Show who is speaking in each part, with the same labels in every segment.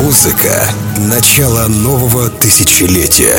Speaker 1: Музыка — начало нового тысячелетия.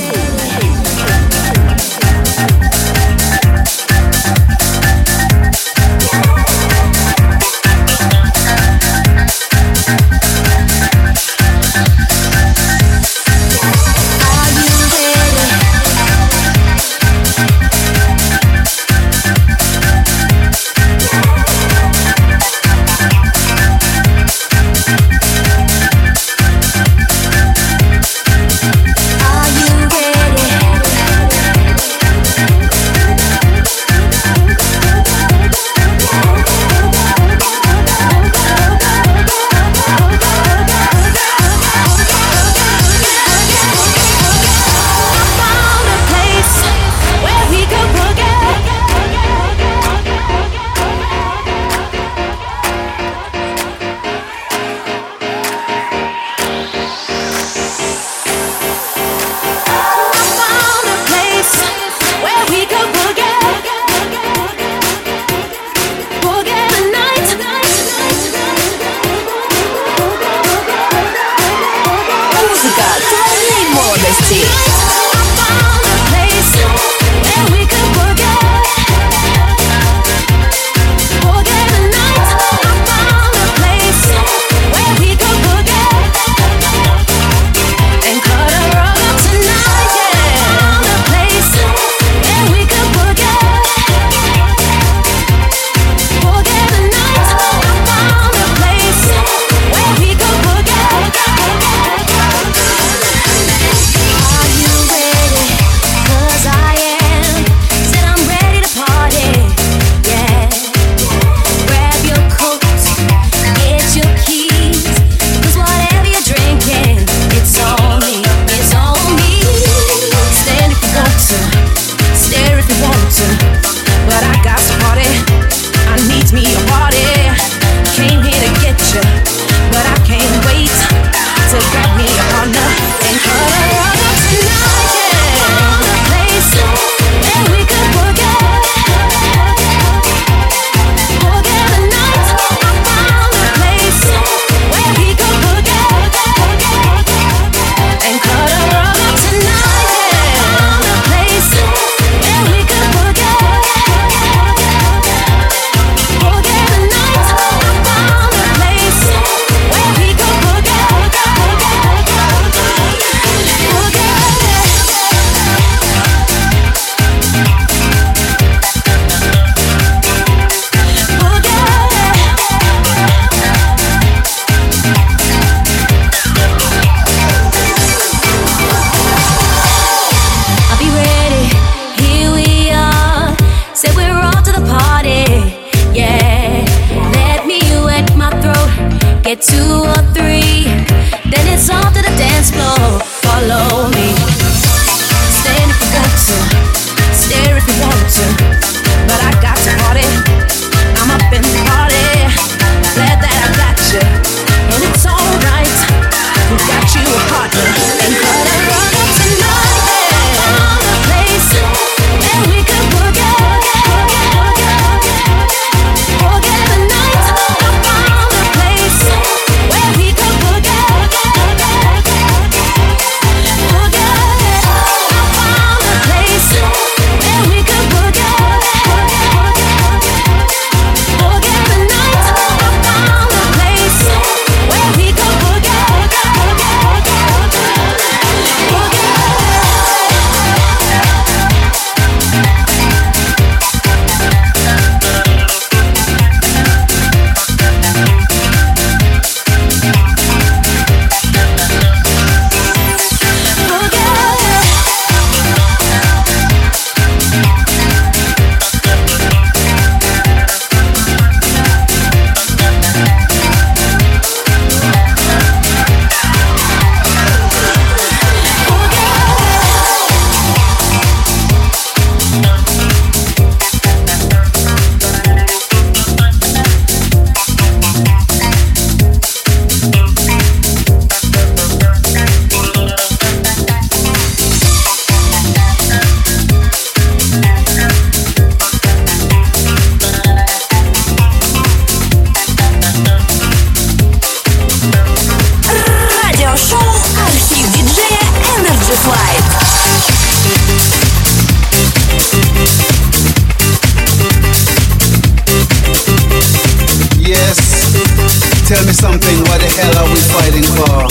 Speaker 2: something, what the hell are we fighting for?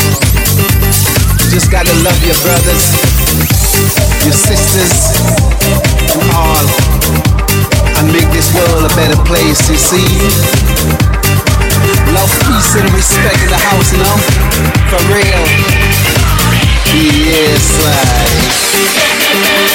Speaker 2: Just gotta love your brothers, your sisters, and all. And make this world a better place, you see? Love, peace, and respect in the house, you know? For real. Yes, like.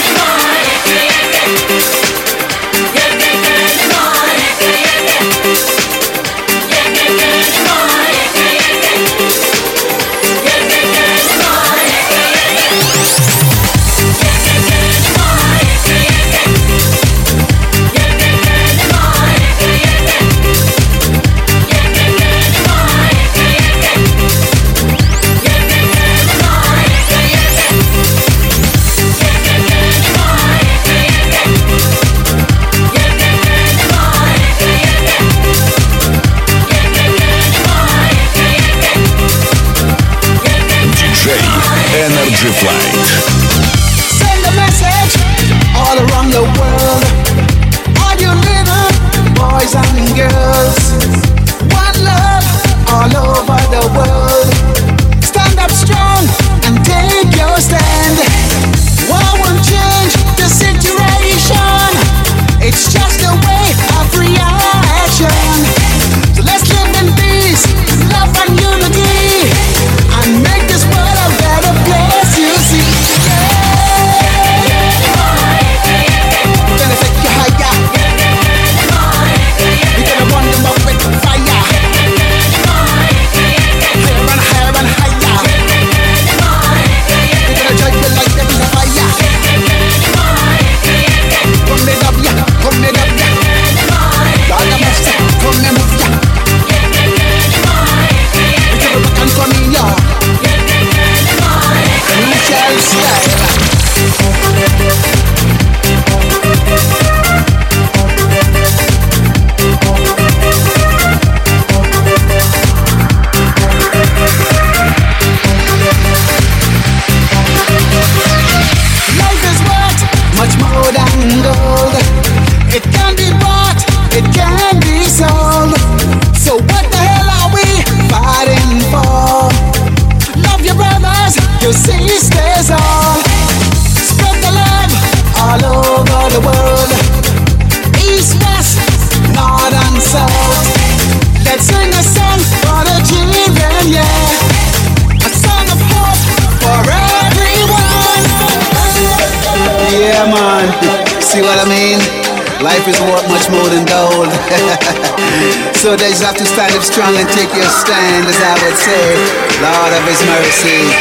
Speaker 2: Nowadays you have to stand up strong and take your stand, as I would say. Lord of His mercy,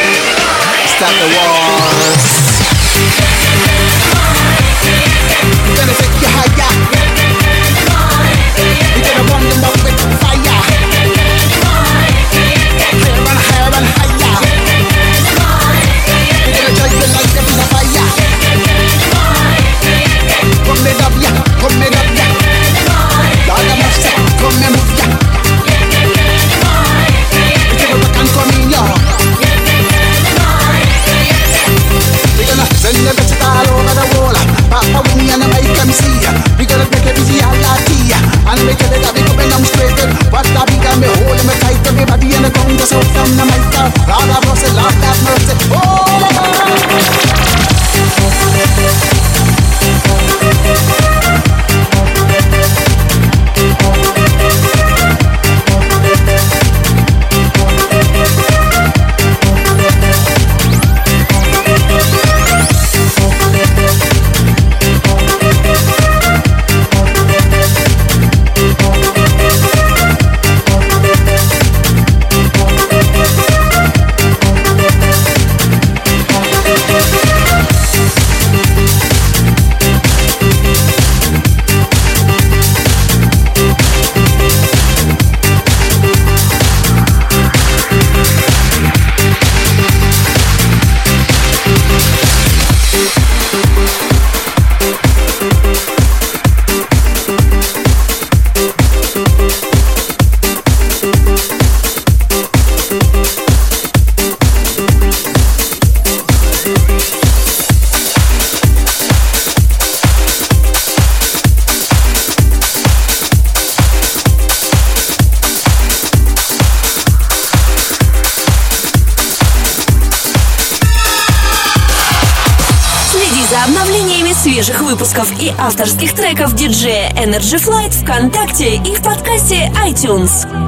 Speaker 2: stop the wars.
Speaker 3: Авторских треков диджея Energy Flight ВКонтакте и в подкасте iTunes.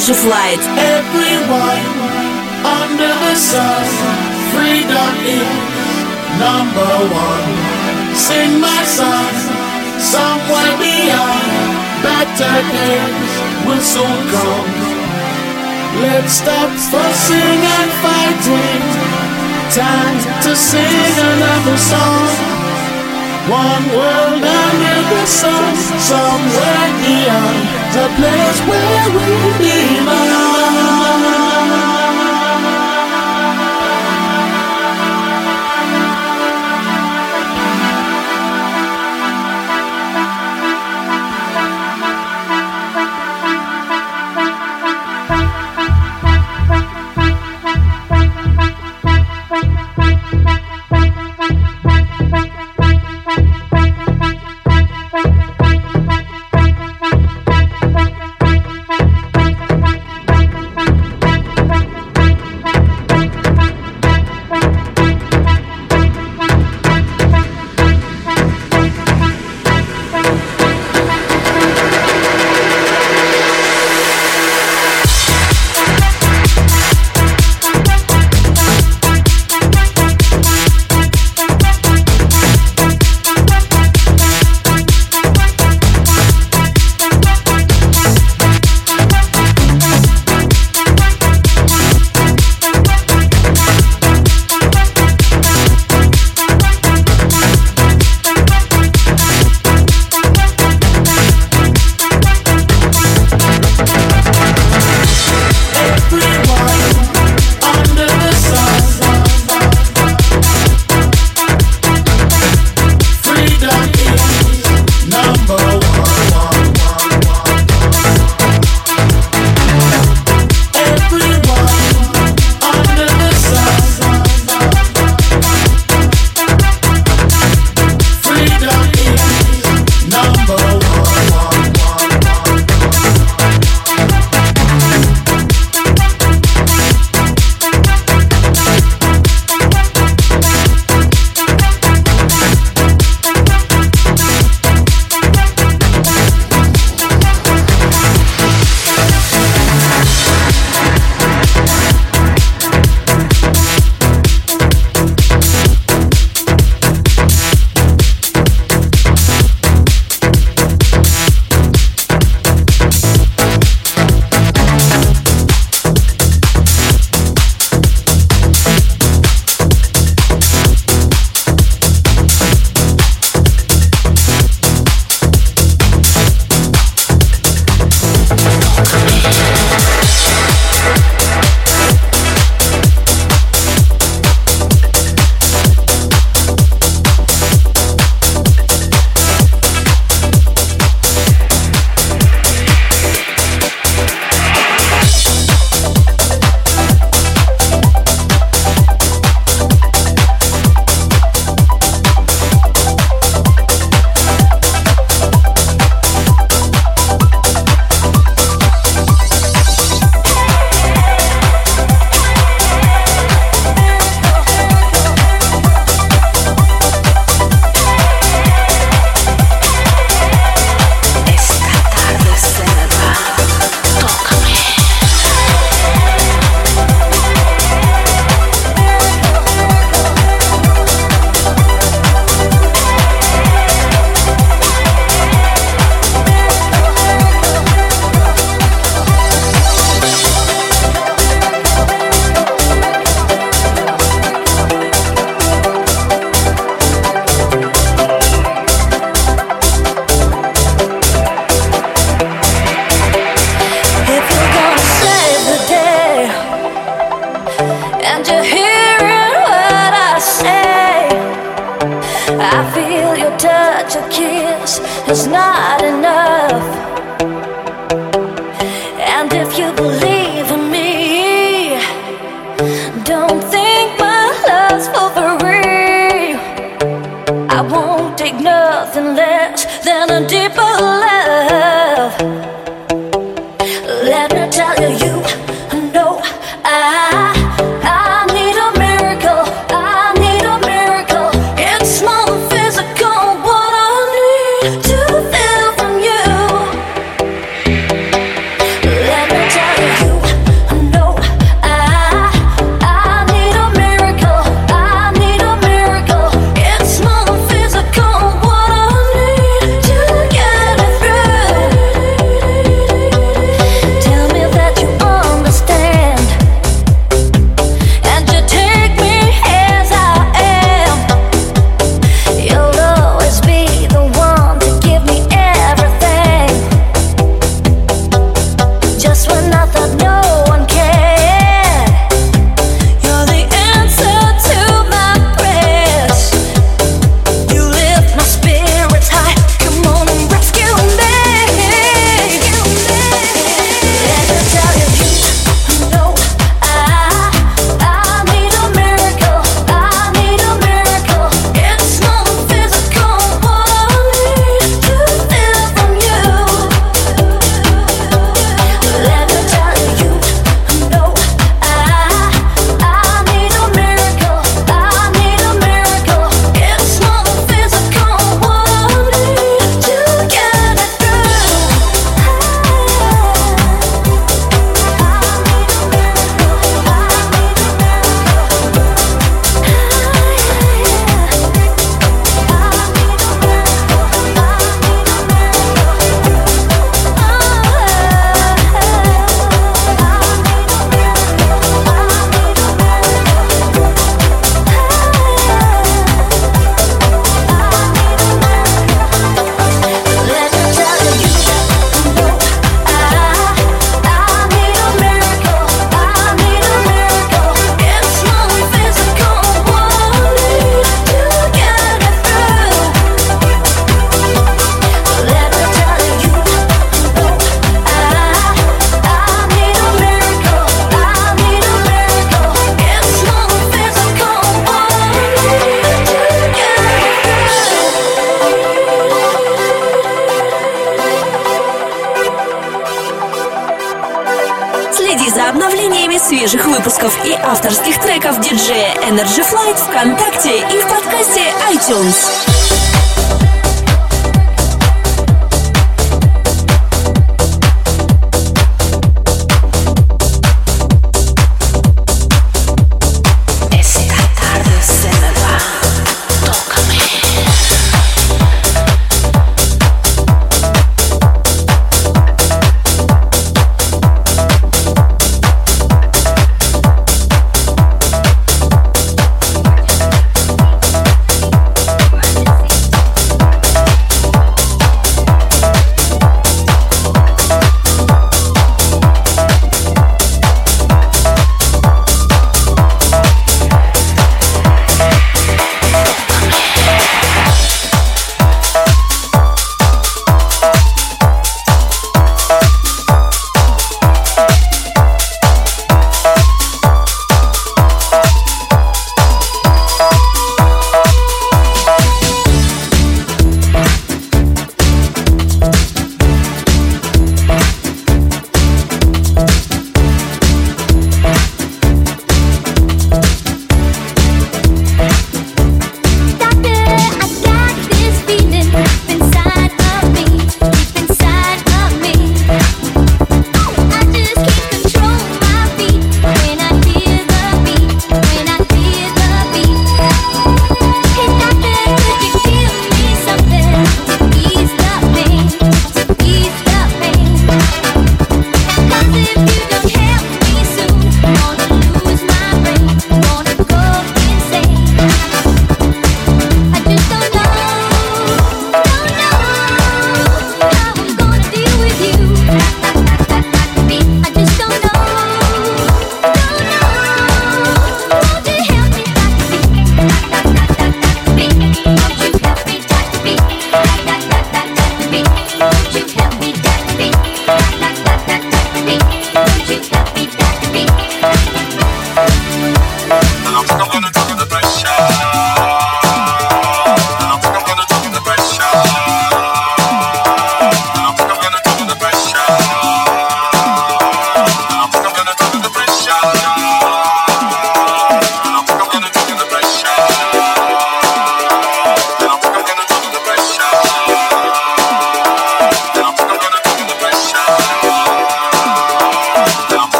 Speaker 4: Just light. Everyone under the sun, freedom is number one. Sing my song, somewhere beyond. Better days will soon come. Let's stop fussing and fighting. Time to sing another song. One world under the sun, somewhere beyond the place where we belong.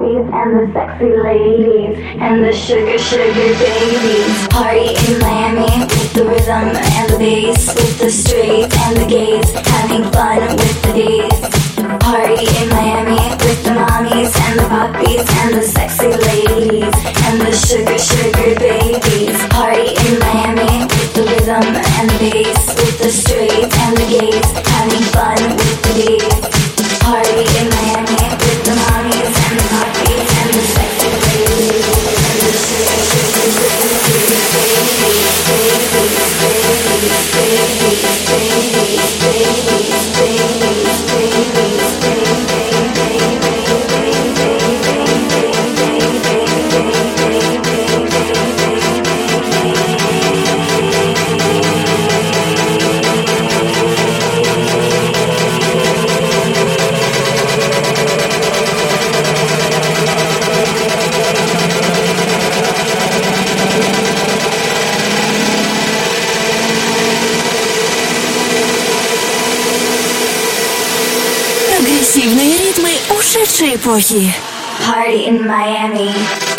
Speaker 5: And the and the sexy ladies and the sugar, sugar babies. Party in Miami with the rhythm and the bass, with the straight and the gays, having fun with the D's. Party in Miami with the mommies and the poppies and the sexy ladies and the sugar, sugar babies. Party in Miami with the rhythm and the bass, with the straight and the gays, having fun Party in Miami.